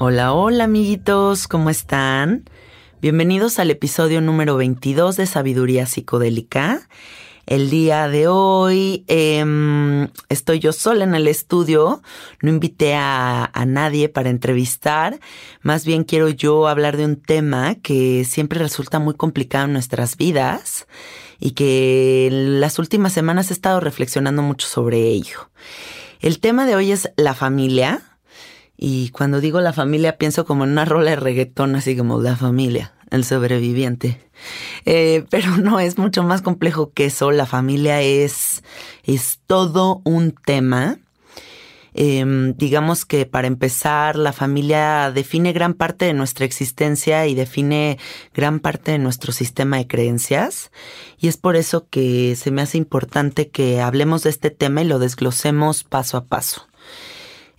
Hola, hola amiguitos, ¿cómo están? Bienvenidos al episodio número 22 de Sabiduría Psicodélica. El día de hoy em, estoy yo sola en el estudio, no invité a, a, nadie para entrevistar, más bien quiero yo hablar de un tema que siempre resulta muy complicado en nuestras vidas y que en las últimas semanas he estado reflexionando mucho sobre ello. El tema de hoy es la familia, y cuando digo la familia, pienso como en una rola de reggaetón, así como la familia, el sobreviviente. Eh, pero no, es mucho más complejo que eso. La familia es, es todo un tema. Em, digamos que para empezar, la familia define gran parte de nuestra existencia y define gran parte de nuestro sistema de creencias. Y es por eso que se me hace importante que hablemos de este tema y lo desglosemos paso a paso.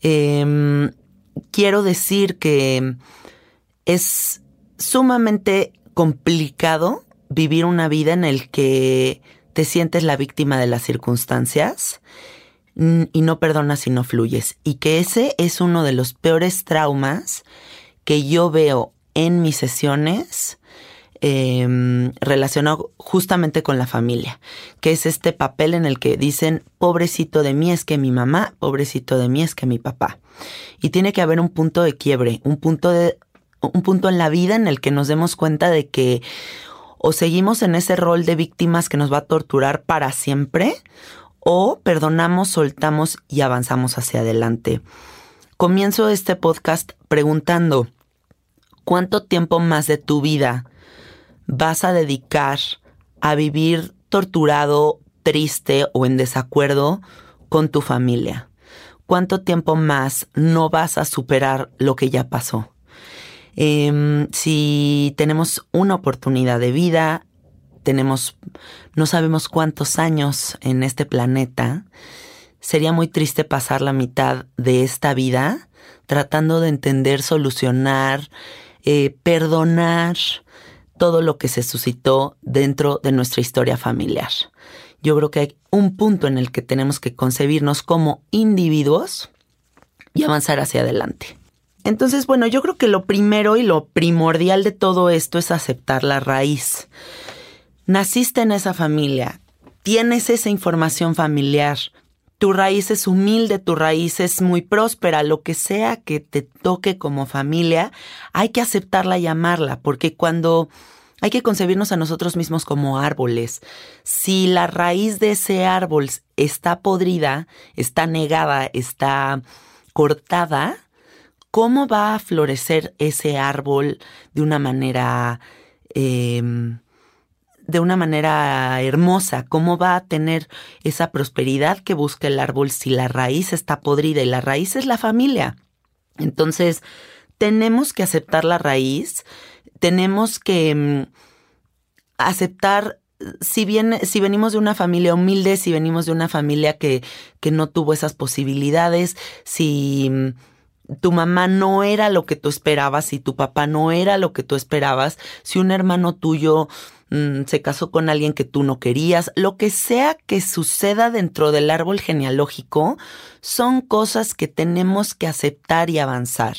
Eh, quiero decir que es sumamente complicado vivir una vida en el que te sientes la víctima de las circunstancias y no perdonas y no fluyes. Y que ese es uno de los peores traumas que yo veo en mis sesiones eh, relacionado justamente con la familia, que es este papel en el que dicen, pobrecito de mí es que mi mamá, pobrecito de mí es que mi papá. Y tiene que haber un punto de quiebre, un punto de un punto en la vida en el que nos demos cuenta de que o seguimos en ese rol de víctimas que nos va a torturar para siempre, o perdonamos, soltamos y avanzamos hacia adelante. Comienzo este podcast preguntando, ¿cuánto tiempo más de tu vida vas a dedicar a vivir torturado, triste o en desacuerdo con tu familia? ¿Cuánto tiempo más no vas a superar lo que ya pasó? Em, si tenemos una oportunidad de vida, tenemos no sabemos cuántos años en este planeta, sería muy triste pasar la mitad de esta vida tratando de entender, solucionar, eh, perdonar todo lo que se suscitó dentro de nuestra historia familiar. Yo creo que hay un punto en el que tenemos que concebirnos como individuos y avanzar hacia adelante. Entonces, bueno, yo creo que lo primero y lo primordial de todo esto es aceptar la raíz. Naciste en esa familia, tienes esa información familiar, tu raíz es humilde, tu raíz es muy próspera, lo que sea que te toque como familia, hay que aceptarla y amarla, porque cuando hay que concebirnos a nosotros mismos como árboles, si la raíz de ese árbol está podrida, está negada, está cortada, ¿cómo va a florecer ese árbol de una manera... Em, de una manera hermosa, cómo va a tener esa prosperidad que busca el árbol si la raíz está podrida y la raíz es la familia. Entonces, tenemos que aceptar la raíz, tenemos que mm, aceptar si bien, si venimos de una familia humilde, si venimos de una familia que, que no tuvo esas posibilidades, si mm, tu mamá no era lo que tú esperabas, si tu papá no era lo que tú esperabas, si un hermano tuyo Mm, se casó con alguien que tú no querías, lo que sea que suceda dentro del árbol genealógico, son cosas que tenemos que aceptar y avanzar.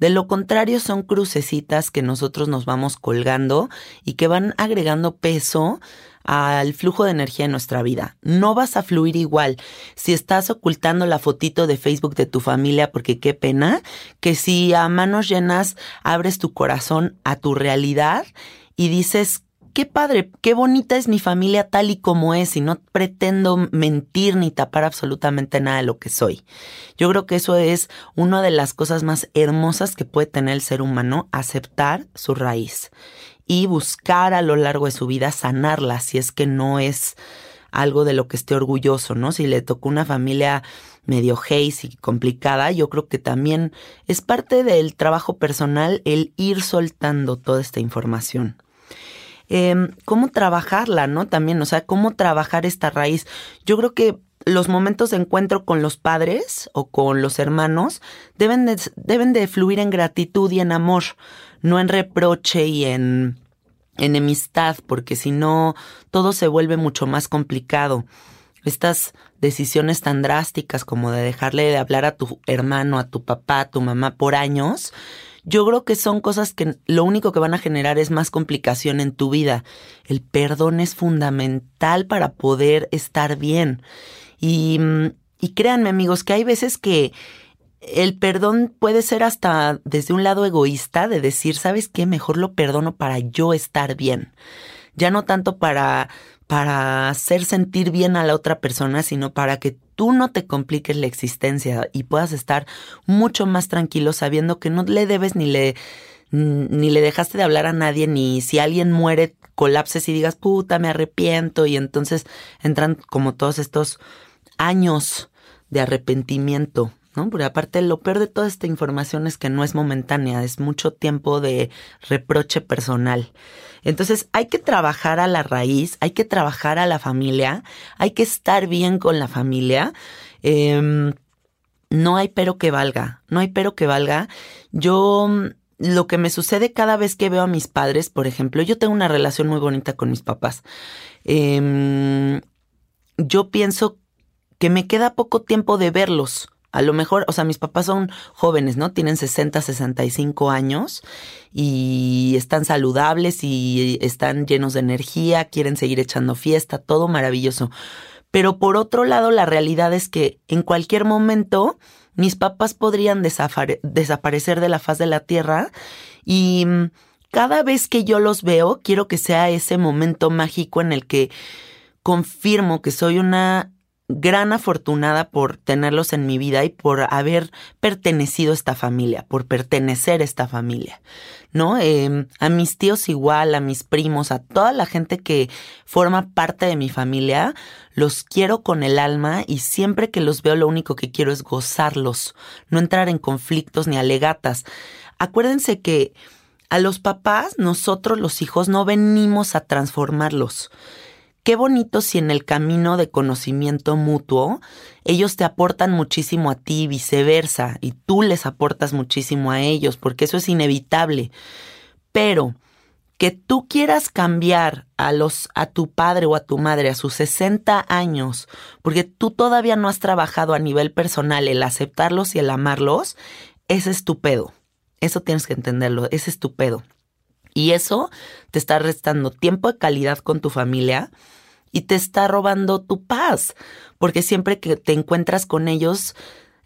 De lo contrario, son crucecitas que nosotros nos vamos colgando y que van agregando peso al flujo de energía en nuestra vida. No vas a fluir igual si estás ocultando la fotito de Facebook de tu familia porque qué pena, que si a manos llenas abres tu corazón a tu realidad y dices qué padre, qué bonita es mi familia tal y como es y no pretendo mentir ni tapar absolutamente nada de lo que soy. Yo creo que eso es una de las cosas más hermosas que puede tener el ser humano, aceptar su raíz y buscar a lo largo de su vida sanarla si es que no es algo de lo que esté orgulloso, ¿no? Si le tocó una familia medio haze y complicada, yo creo que también es parte del trabajo personal el ir soltando toda esta información. Em, cómo trabajarla, ¿no? También, o sea, cómo trabajar esta raíz. Yo creo que los momentos de encuentro con los padres o con los hermanos deben de, deben de fluir en gratitud y en amor, no en reproche y en enemistad, porque si no, todo se vuelve mucho más complicado. Estas decisiones tan drásticas como de dejarle de hablar a tu hermano, a tu papá, a tu mamá por años, yo creo que son cosas que lo único que van a generar es más complicación en tu vida. El perdón es fundamental para poder estar bien. Y, y créanme amigos que hay veces que el perdón puede ser hasta desde un lado egoísta de decir, ¿sabes qué? Mejor lo perdono para yo estar bien. Ya no tanto para para hacer sentir bien a la otra persona, sino para que tú no te compliques la existencia y puedas estar mucho más tranquilo sabiendo que no le debes ni le ni le dejaste de hablar a nadie, ni si alguien muere, colapses y digas, puta, me arrepiento, y entonces entran como todos estos años de arrepentimiento, ¿no? Porque aparte lo peor de toda esta información es que no es momentánea, es mucho tiempo de reproche personal. Entonces hay que trabajar a la raíz, hay que trabajar a la familia, hay que estar bien con la familia. Em, no hay pero que valga, no hay pero que valga. Yo lo que me sucede cada vez que veo a mis padres, por ejemplo, yo tengo una relación muy bonita con mis papás. Em, yo pienso que me queda poco tiempo de verlos. A lo mejor, o sea, mis papás son jóvenes, ¿no? Tienen 60, 65 años y están saludables y están llenos de energía, quieren seguir echando fiesta, todo maravilloso. Pero por otro lado, la realidad es que en cualquier momento mis papás podrían desaparecer de la faz de la tierra y mm, cada vez que yo los veo, quiero que sea ese momento mágico en el que confirmo que soy una gran afortunada por tenerlos en mi vida y por haber pertenecido a esta familia, por pertenecer a esta familia, ¿no? Em, a mis tíos igual, a mis primos, a toda la gente que forma parte de mi familia, los quiero con el alma y siempre que los veo lo único que quiero es gozarlos, no entrar en conflictos ni alegatas. Acuérdense que a los papás, nosotros los hijos, no venimos a transformarlos qué bonito si en el camino de conocimiento mutuo ellos te aportan muchísimo a ti viceversa, y tú les aportas muchísimo a ellos, porque eso es inevitable. Pero que tú quieras cambiar a los a tu padre o a tu madre a sus 60 años, porque tú todavía no has trabajado a nivel personal el aceptarlos y el amarlos, es estupendo. Eso tienes que entenderlo, es estupendo. Y eso te está restando tiempo de calidad con tu familia y te está robando tu paz, porque siempre que te encuentras con ellos,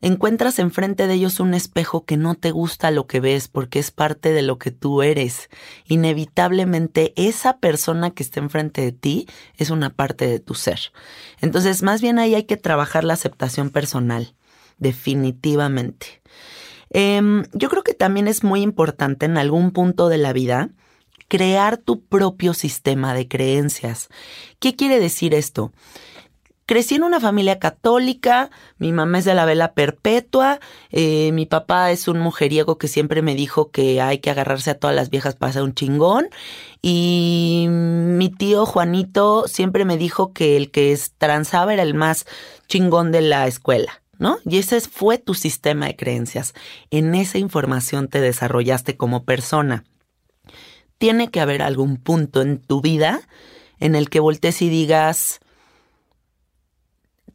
encuentras enfrente de ellos un espejo que no te gusta lo que ves porque es parte de lo que tú eres. Inevitablemente esa persona que está enfrente de ti es una parte de tu ser. Entonces, más bien ahí hay que trabajar la aceptación personal, definitivamente. Em, yo creo que también es muy importante en algún punto de la vida crear tu propio sistema de creencias. ¿Qué quiere decir esto? Crecí en una familia católica, mi mamá es de la vela perpetua, eh, mi papá es un mujeriego que siempre me dijo que hay que agarrarse a todas las viejas para ser un chingón y mi tío Juanito siempre me dijo que el que transaba era el más chingón de la escuela. ¿no? Y ese fue tu sistema de creencias. En esa información te desarrollaste como persona. Tiene que haber algún punto en tu vida en el que voltees y digas,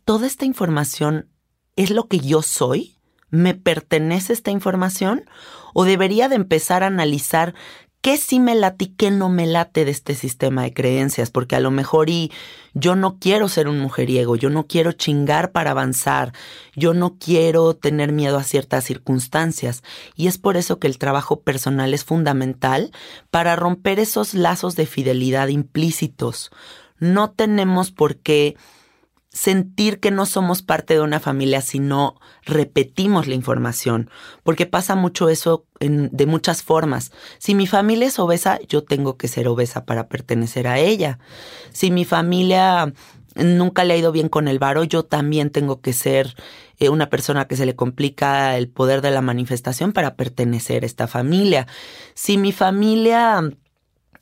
¿toda esta información es lo que yo soy? ¿Me pertenece esta información? ¿O debería de empezar a analizar qué sí me late y qué no me late de este sistema de creencias, porque a lo mejor y yo no quiero ser un mujeriego, yo no quiero chingar para avanzar, yo no quiero tener miedo a ciertas circunstancias. Y es por eso que el trabajo personal es fundamental para romper esos lazos de fidelidad implícitos. No tenemos por qué sentir que no somos parte de una familia si no repetimos la información, porque pasa mucho eso de muchas formas. Si mi familia es obesa, yo tengo que ser obesa para pertenecer a ella. Si mi familia nunca le ha ido bien con el varo, yo también tengo que ser eh, una persona que se le complica el poder de la manifestación para pertenecer a esta familia. Si mi familia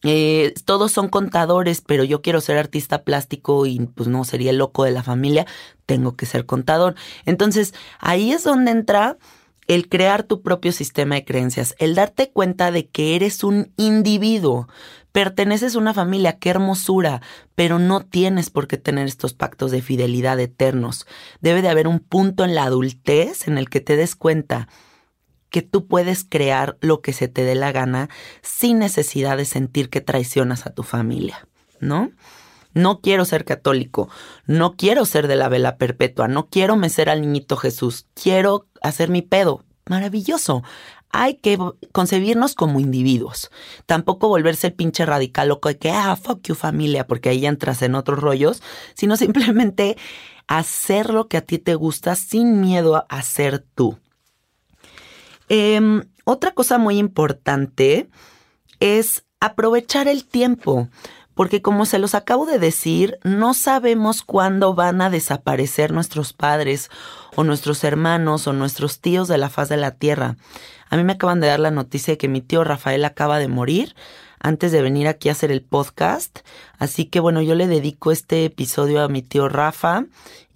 eh, todos son contadores, pero yo quiero ser artista plástico y pues no sería el loco de la familia, tengo que ser contador. Entonces, ahí es donde entra el crear tu propio sistema de creencias, el darte cuenta de que eres un individuo, perteneces a una familia, qué hermosura, pero no tienes por qué tener estos pactos de fidelidad eternos. Debe de haber un punto en la adultez en el que te des cuenta que tú puedes crear lo que se te dé la gana sin necesidad de sentir que traicionas a tu familia, ¿no? No quiero ser católico, no quiero ser de la vela perpetua, no quiero mecer al niñito Jesús, quiero hacer mi pedo. Maravilloso. Hay que concebirnos como individuos. Tampoco volverse el pinche radical loco de que, ah, fuck you familia, porque ahí entras en otros rollos, sino simplemente hacer lo que a ti te gusta sin miedo a ser tú. Em, otra cosa muy importante es aprovechar el tiempo, porque como se los acabo de decir, no sabemos cuándo van a desaparecer nuestros padres o nuestros hermanos o nuestros tíos de la faz de la tierra. A mí me acaban de dar la noticia de que mi tío Rafael acaba de morir antes de venir aquí a hacer el podcast. Así que bueno, yo le dedico este episodio a mi tío Rafa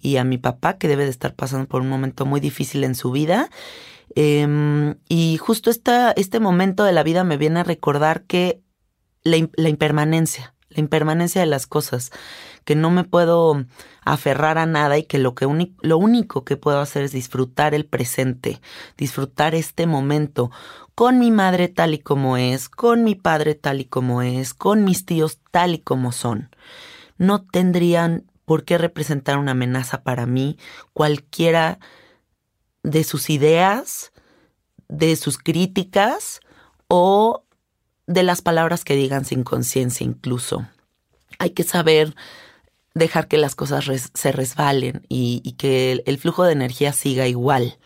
y a mi papá, que debe de estar pasando por un momento muy difícil en su vida. Em, y justo este momento de la vida me viene a recordar que la, impermanencia, la impermanencia de las cosas, que no me puedo aferrar a nada y que lo, que lo único que puedo hacer es disfrutar el presente, disfrutar este momento con mi madre tal y como es, con mi padre tal y como es, con mis tíos tal y como son. No tendrían por qué representar una amenaza para mí cualquiera de sus ideas, de sus críticas o de las palabras que digan sin conciencia incluso. Hay que saber dejar que las cosas se resbalen y, que el, flujo de energía siga igual,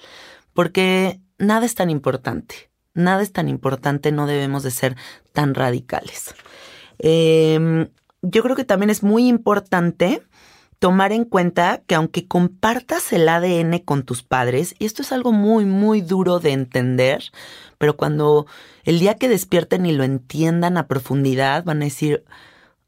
porque nada es tan importante, nada es tan importante, no debemos de ser tan radicales. Em, yo creo que también es muy importante tomar en cuenta que aunque compartas el ADN con tus padres, y esto es algo muy, muy duro de entender, pero cuando el día que despierten y lo entiendan a profundidad, van a decir,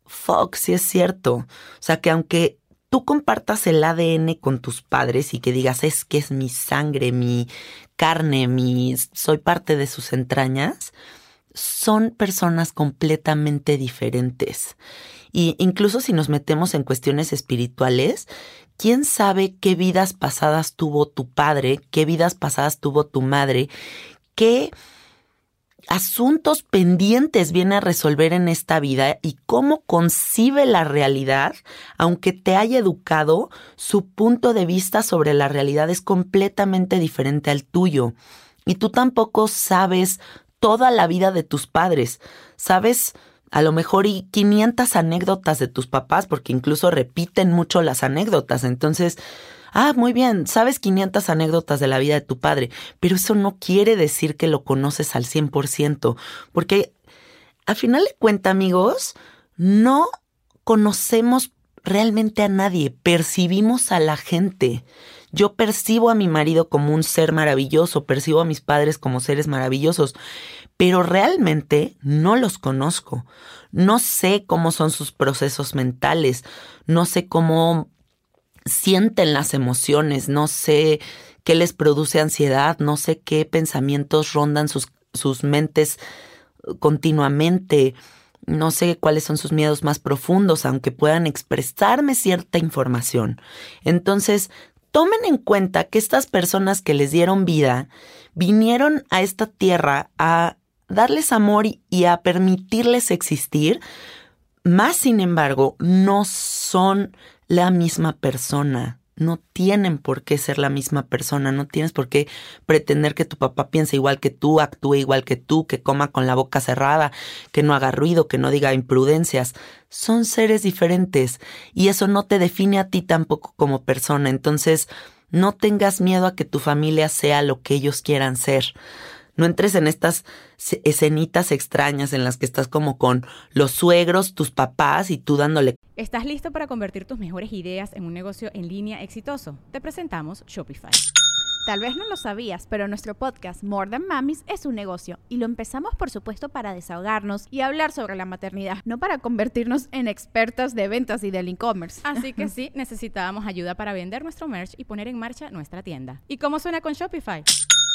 fuck, sí es cierto. O sea, que aunque tú compartas el ADN con tus padres y que digas, es que es mi sangre, mi carne, mi, soy parte de sus entrañas, son personas completamente diferentes. Y incluso si nos metemos en cuestiones espirituales, ¿quién sabe qué vidas pasadas tuvo tu padre, qué vidas pasadas tuvo tu madre, qué asuntos pendientes viene a resolver en esta vida y cómo concibe la realidad, aunque te haya educado, su punto de vista sobre la realidad es completamente diferente al tuyo. Y tú tampoco sabes toda la vida de tus padres. Sabes a lo mejor y 500 anécdotas de tus papás, porque incluso repiten mucho las anécdotas. Entonces, ah, muy bien, sabes 500 anécdotas de la vida de tu padre, pero eso no quiere decir que lo conoces al 100%, porque a final de cuentas, amigos, no conocemos realmente a nadie, percibimos a la gente. Yo percibo a mi marido como un ser maravilloso, percibo a mis padres como seres maravillosos, pero realmente no los conozco. No sé cómo son sus procesos mentales, no sé cómo sienten las emociones, no sé qué les produce ansiedad, no sé qué pensamientos rondan sus, sus mentes continuamente, no sé cuáles son sus miedos más profundos, aunque puedan expresarme cierta información. Entonces, tomen en cuenta que estas personas que les dieron vida vinieron a esta tierra a darles amor y a permitirles existir, más sin embargo, no son la misma persona. No tienen por qué ser la misma persona, no tienes por qué pretender que tu papá piense igual que tú, actúe igual que tú, que coma con la boca cerrada, que no haga ruido, que no diga imprudencias. Son seres diferentes y eso no te define a ti tampoco como persona. Entonces, no tengas miedo a que tu familia sea lo que ellos quieran ser. No entres en estas escenitas extrañas en las que estás como con los suegros, tus papás y tú dándole. ¿Estás listo para convertir tus mejores ideas en un negocio en línea exitoso? Te presentamos Shopify. Tal vez no lo sabías, pero nuestro podcast More Than Mamis es un negocio y lo empezamos por supuesto para desahogarnos y hablar sobre la maternidad, no para convertirnos en expertas de ventas y del e-commerce. Así que sí, necesitábamos ayuda para vender nuestro merch y poner en marcha nuestra tienda. ¿Y cómo suena con Shopify?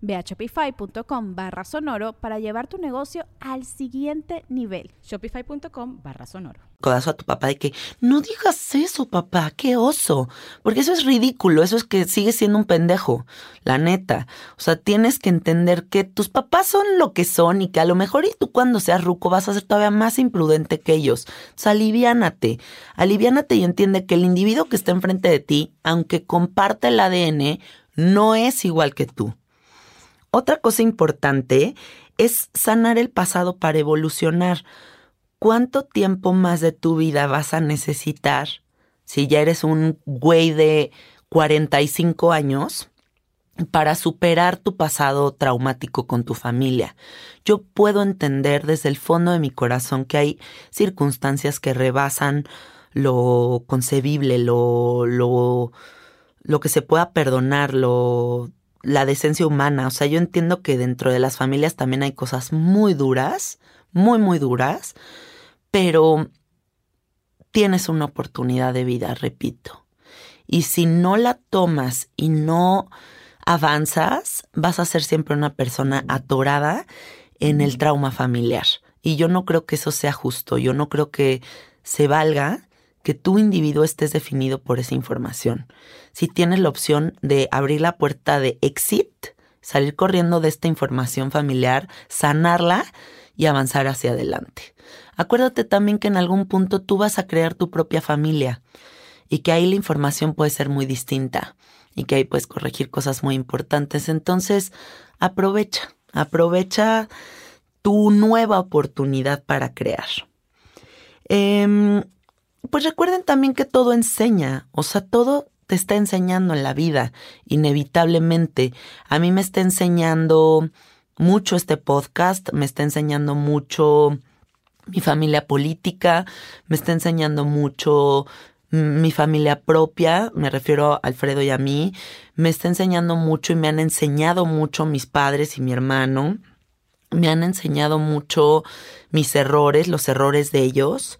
Ve a shopify.com barra sonoro para llevar tu negocio al siguiente nivel. Shopify.com barra sonoro. Codazo a tu papá de que no digas eso, papá, qué oso. Porque eso es ridículo, eso es que sigues siendo un pendejo, la neta. O sea, tienes que entender que tus papás son lo que son y que a lo mejor y tú cuando seas ruco vas a ser todavía más imprudente que ellos. O sea, aliviánate, aliviánate y entiende que el individuo que está enfrente de ti, aunque comparte el ADN, no es igual que tú. Otra cosa importante es sanar el pasado para evolucionar. ¿Cuánto tiempo más de tu vida vas a necesitar si ya eres un güey de 45 años para superar tu pasado traumático con tu familia? Yo puedo entender desde el fondo de mi corazón que hay circunstancias que rebasan lo concebible, lo, lo, lo que se pueda perdonar, lo la decencia humana. O sea, yo entiendo que dentro de las familias también hay cosas muy duras, muy, muy duras, pero tienes una oportunidad de vida, repito. Y si no la tomas y no avanzas, vas a ser siempre una persona atorada en el trauma familiar. Y yo no creo que eso sea justo, yo no creo que se valga que tu individuo estés definido por esa información. Si tienes la opción de abrir la puerta de exit, salir corriendo de esta información familiar, sanarla y avanzar hacia adelante. Acuérdate también que en algún punto tú vas a crear tu propia familia y que ahí la información puede ser muy distinta y que ahí puedes corregir cosas muy importantes. Entonces, aprovecha, aprovecha tu nueva oportunidad para crear. Em, pues recuerden también que todo enseña, o sea, todo te está enseñando en la vida, inevitablemente. A mí me está enseñando mucho este podcast, me está enseñando mucho mi familia política, me está enseñando mucho mi familia propia, me refiero a Alfredo y a mí, me está enseñando mucho y me han enseñado mucho mis padres y mi hermano, me han enseñado mucho mis errores, los errores de ellos,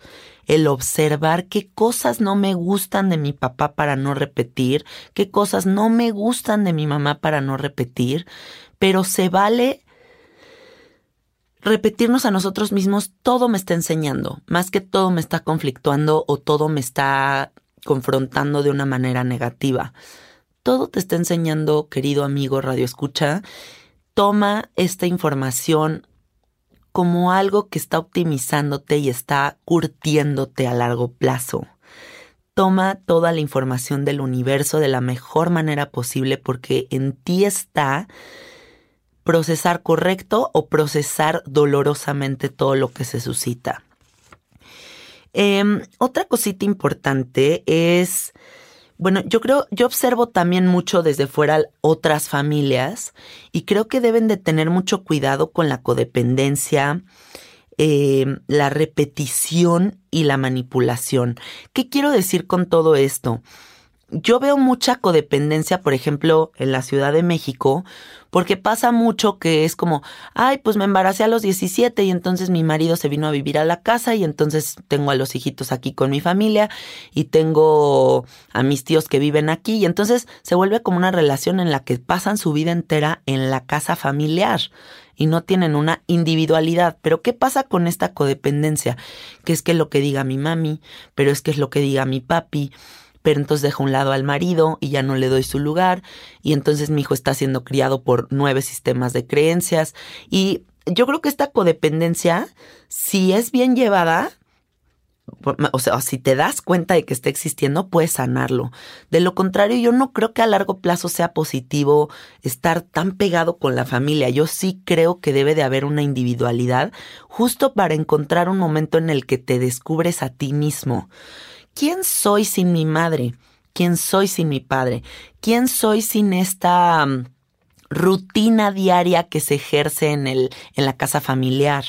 el observar qué cosas no me gustan de mi papá para no repetir, qué cosas no me gustan de mi mamá para no repetir, pero se vale repetirnos a nosotros mismos, todo me está enseñando, más que todo me está conflictuando o todo me está confrontando de una manera negativa. Todo te está enseñando, querido amigo Radio Escucha. Toma esta información como algo que está optimizándote y está curtiéndote a largo plazo. Toma toda la información del universo de la mejor manera posible porque en ti está procesar correcto o procesar dolorosamente todo lo que se suscita. Em, otra cosita importante es, bueno, yo creo, yo observo también mucho desde fuera otras familias y creo que deben de tener mucho cuidado con la codependencia, em, la repetición y la manipulación. ¿Qué quiero decir con todo esto? Yo veo mucha codependencia, por ejemplo, en la Ciudad de México, porque pasa mucho que es como, ay, pues me embaracé a los 17 y entonces mi marido se vino a vivir a la casa y entonces tengo a los hijitos aquí con mi familia y tengo a mis tíos que viven aquí y entonces se vuelve como una relación en la que pasan su vida entera en la casa familiar y no tienen una individualidad. Pero ¿qué pasa con esta codependencia? Que es que lo que diga mi mami, pero es que es lo que diga mi papi pero entonces dejo a un lado al marido y ya no le doy su lugar y entonces mi hijo está siendo criado por nueve sistemas de creencias y yo creo que esta codependencia, si es bien llevada, o sea, si te das cuenta de que está existiendo, puedes sanarlo. De lo contrario, yo no creo que a largo plazo sea positivo estar tan pegado con la familia. Yo sí creo que debe de haber una individualidad justo para encontrar un momento en el que te descubres a ti mismo. ¿Quién soy sin mi madre? ¿Quién soy sin mi padre? ¿Quién soy sin esta mm, rutina diaria que se ejerce en, el, en la casa familiar?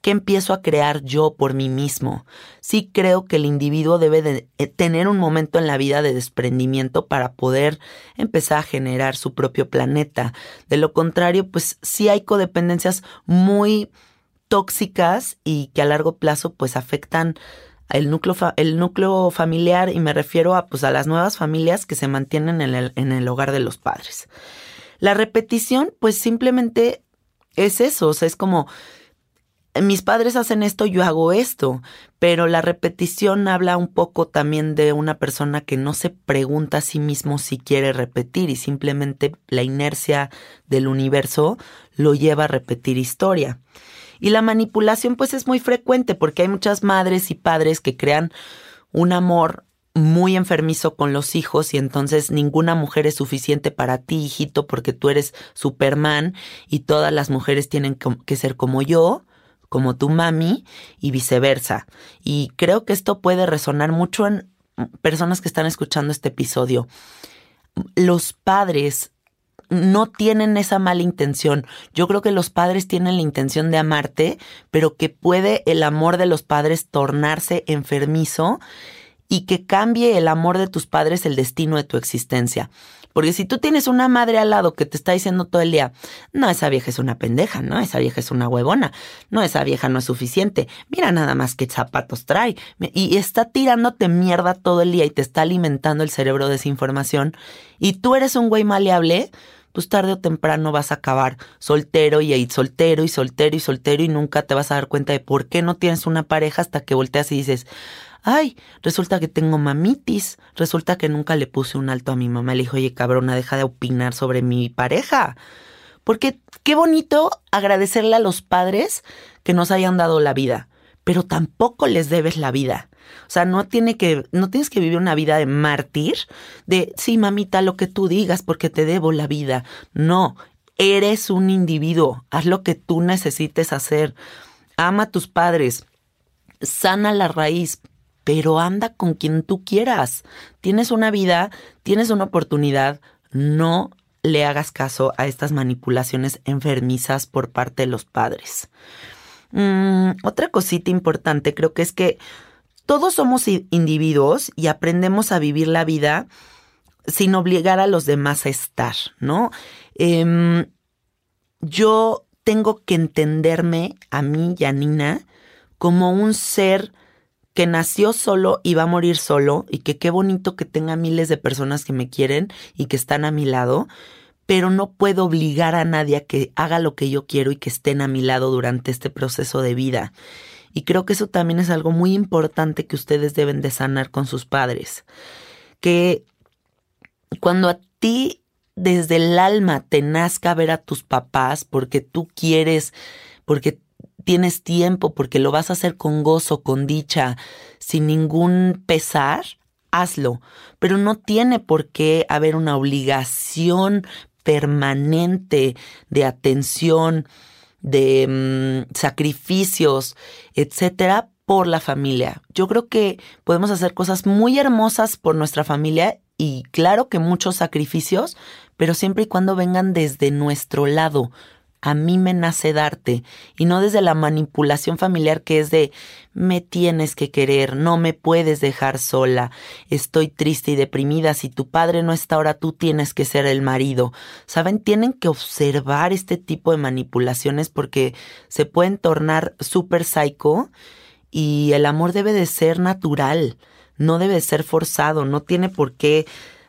¿Qué empiezo a crear yo por mí mismo? Sí creo que el individuo debe de eh, tener un momento en la vida de desprendimiento para poder empezar a generar su propio planeta. De lo contrario, pues sí hay codependencias muy tóxicas y que a largo plazo pues afectan el núcleo, el núcleo familiar y me refiero a, pues, a las nuevas familias que se mantienen en el, en el hogar de los padres. La repetición, pues simplemente es eso, o sea, es como, mis padres hacen esto, yo hago esto, pero la repetición habla un poco también de una persona que no se pregunta a sí mismo si quiere repetir y simplemente la inercia del universo lo lleva a repetir historia. Y la manipulación pues es muy frecuente porque hay muchas madres y padres que crean un amor muy enfermizo con los hijos y entonces ninguna mujer es suficiente para ti, hijito, porque tú eres Superman y todas las mujeres tienen que ser como yo, como tu mami y viceversa. Y creo que esto puede resonar mucho en personas que están escuchando este episodio. Los padres no tienen esa mala intención. Yo creo que los padres tienen la intención de amarte, pero que puede el amor de los padres tornarse enfermizo y que cambie el amor de tus padres el destino de tu existencia. Porque si tú tienes una madre al lado que te está diciendo todo el día, no, esa vieja es una pendeja, no, esa vieja es una huevona, no, esa vieja no es suficiente, mira nada más qué zapatos trae, y está tirándote mierda todo el día y te está alimentando el cerebro de esa información, y tú eres un güey maleable, pues tarde o temprano vas a acabar soltero y ahí soltero y soltero y soltero y nunca te vas a dar cuenta de por qué no tienes una pareja hasta que volteas y dices, ay, resulta que tengo mamitis, resulta que nunca le puse un alto a mi mamá, le dijo, oye cabrona, deja de opinar sobre mi pareja. Porque qué bonito agradecerle a los padres que nos hayan dado la vida, pero tampoco les debes la vida. O sea, no tiene que, no tienes que vivir una vida de mártir, de sí, mamita, lo que tú digas porque te debo la vida. No, eres un individuo, haz lo que tú necesites hacer. Ama a tus padres, sana la raíz, pero anda con quien tú quieras. Tienes una vida, tienes una oportunidad, no le hagas caso a estas manipulaciones enfermizas por parte de los padres. Mm, otra cosita importante creo que es que todos somos individuos y aprendemos a vivir la vida sin obligar a los demás a estar, ¿no? Em, yo tengo que entenderme a mí y a Nina como un ser que nació solo y va a morir solo y que qué bonito que tenga miles de personas que me quieren y que están a mi lado, pero no puedo obligar a nadie a que haga lo que yo quiero y que estén a mi lado durante este proceso de vida. Y creo que eso también es algo muy importante que ustedes deben de sanar con sus padres. Que cuando a ti desde el alma te nazca ver a tus papás porque tú quieres, porque tienes tiempo, porque lo vas a hacer con gozo, con dicha, sin ningún pesar, hazlo. Pero no tiene por qué haber una obligación permanente de atención, de mm, sacrificios, etcétera, por la familia. Yo creo que podemos hacer cosas muy hermosas por nuestra familia y claro que muchos sacrificios, pero siempre y cuando vengan desde nuestro lado, a mí me nace darte y no desde la manipulación familiar que es de me tienes que querer, no me puedes dejar sola, estoy triste y deprimida, si tu padre no está ahora tú tienes que ser el marido. Saben, tienen que observar este tipo de manipulaciones porque se pueden tornar súper psycho y el amor debe de ser natural, no debe ser forzado, no tiene por qué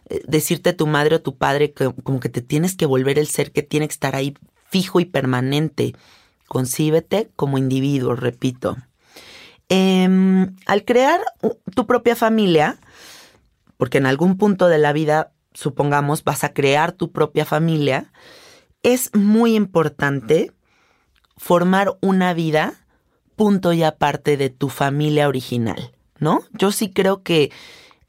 eh, decirte tu madre o tu padre como que te tienes que volver el ser que tiene que estar ahí fijo y permanente. Concíbete como individuo, repito. Em, al crear tu propia familia, porque en algún punto de la vida, supongamos, vas a crear tu propia familia, es muy importante formar una vida punto y aparte de tu familia original, ¿no? Yo sí creo que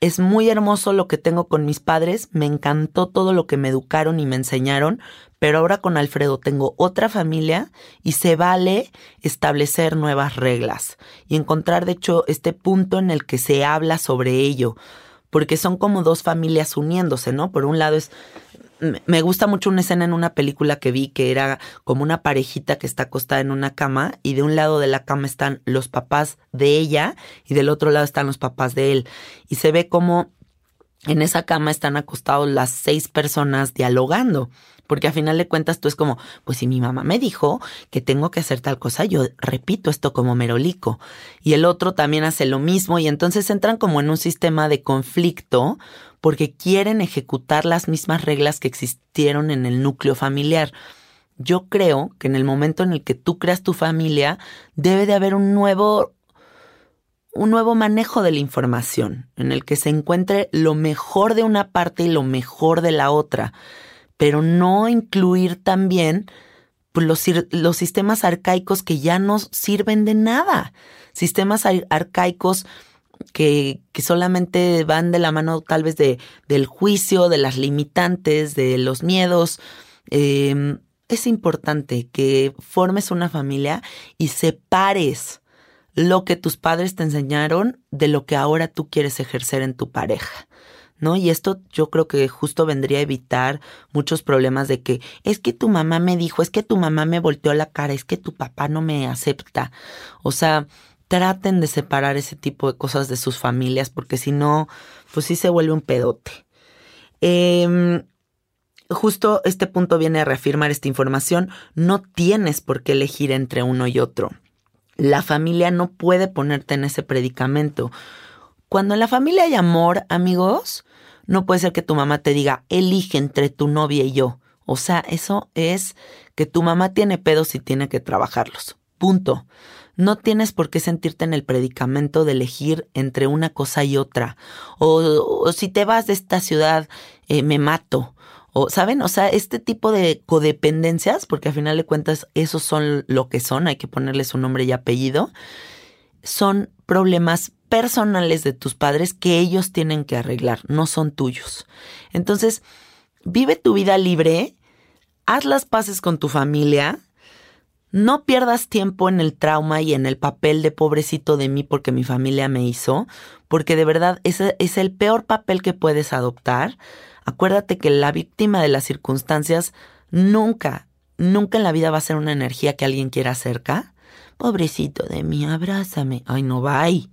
es muy hermoso lo que tengo con mis padres, me encantó todo lo que me educaron y me enseñaron, pero ahora con Alfredo tengo otra familia y se vale establecer nuevas reglas y encontrar de hecho este punto en el que se habla sobre ello, porque son como dos familias uniéndose, ¿no? Por un lado es me gusta mucho una escena en una película que vi que era como una parejita que está acostada en una cama y de un lado de la cama están los papás de ella y del otro lado están los papás de él. Y se ve como en esa cama están acostados las seis personas dialogando. Porque a final de cuentas tú es como, pues si mi mamá me dijo que tengo que hacer tal cosa, yo repito esto como merolico. Y el otro también hace lo mismo y entonces entran como en un sistema de conflicto porque quieren ejecutar las mismas reglas que existieron en el núcleo familiar. Yo creo que en el momento en el que tú creas tu familia, debe de haber un nuevo un nuevo manejo de la información, en el que se encuentre lo mejor de una parte y lo mejor de la otra, pero no incluir también pues, los, los sistemas arcaicos que ya no sirven de nada, sistemas arcaicos que, que, solamente van de la mano tal vez de, del juicio, de las limitantes, de los miedos. Em, es importante que formes una familia y separes lo que tus padres te enseñaron de lo que ahora tú quieres ejercer en tu pareja. ¿No? Y esto yo creo que justo vendría a evitar muchos problemas de que es que tu mamá me dijo, es que tu mamá me volteó la cara, es que tu papá no me acepta. O sea, traten de separar ese tipo de cosas de sus familias, porque si no, pues sí se vuelve un pedote. Em, justo este punto viene a reafirmar esta información. No tienes por qué elegir entre uno y otro. La familia no puede ponerte en ese predicamento. Cuando en la familia hay amor, amigos, no puede ser que tu mamá te diga, elige entre tu novia y yo. O sea, eso es que tu mamá tiene pedos y tiene que trabajarlos. Punto. No tienes por qué sentirte en el predicamento de elegir entre una cosa y otra. O, si te vas de esta ciudad, eh, me mato. O, ¿saben? O sea, este tipo de codependencias, porque al final de cuentas esos son lo que son, hay que ponerles su nombre y apellido, son problemas personales de tus padres que ellos tienen que arreglar, no son tuyos. Entonces, vive tu vida libre, haz las paces con tu familia, no pierdas tiempo en el trauma y en el papel de pobrecito de mí porque mi familia me hizo, porque de verdad ese es el peor papel que puedes adoptar. Acuérdate que la víctima de las circunstancias nunca, nunca en la vida va a ser una energía que alguien quiera cerca. Pobrecito de mí, abrázame. Ay, no, bye.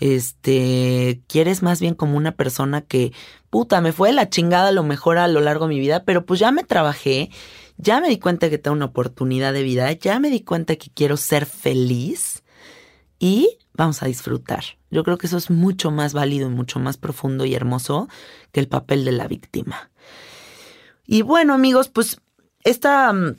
Este, quieres más bien como una persona que, puta, me fue la chingada a lo mejor a lo largo de mi vida, pero pues ya me trabajé ya me di cuenta que tengo una oportunidad de vida, ya me di cuenta que quiero ser feliz y vamos a disfrutar. Yo creo que eso es mucho más válido y mucho más profundo y hermoso que el papel de la víctima. Y bueno, amigos, pues esta, mm,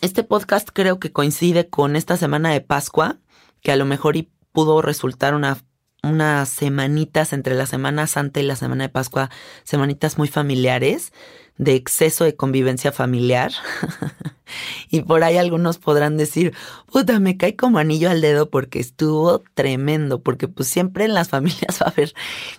este podcast creo que coincide con esta semana de Pascua, que a lo mejor pudo resultar una unas semanitas entre la Semana Santa y la Semana de Pascua, semanitas muy familiares de exceso de convivencia familiar. y por ahí algunos podrán decir, puta, me cae como anillo al dedo porque estuvo tremendo, porque pues siempre en las familias va a haber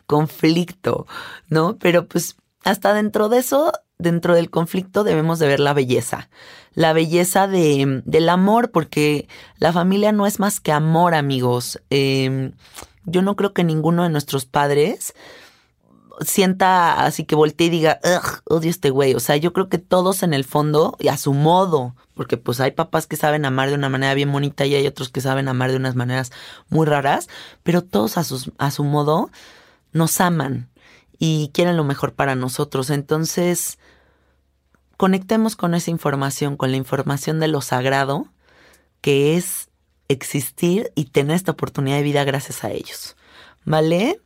conflicto, ¿no? Pero pues hasta dentro de eso, dentro del conflicto debemos de ver la belleza, la belleza de, del amor, porque la familia no es más que amor, amigos. Em, yo no creo que ninguno de nuestros padres sienta así que voltee y diga, odio este güey. O sea, yo creo que todos en el fondo, y a su modo, porque pues hay papás que saben amar de una manera bien bonita y hay otros que saben amar de unas maneras muy raras, pero todos a, sus, a su modo nos aman y quieren lo mejor para nosotros. Entonces, conectemos con esa información, con la información de lo sagrado, que es existir y tener esta oportunidad de vida gracias a ellos. ¿Vale?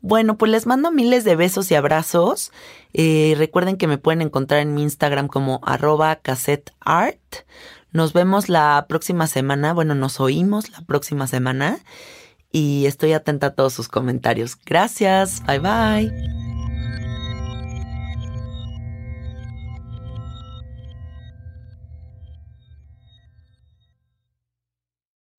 Bueno, pues les mando miles de besos y abrazos. Eh, recuerden que me pueden encontrar en mi Instagram como arroba cassetteart. Nos vemos la próxima semana. Bueno, nos oímos la próxima semana. Y estoy atenta a todos sus comentarios. Gracias. Bye bye.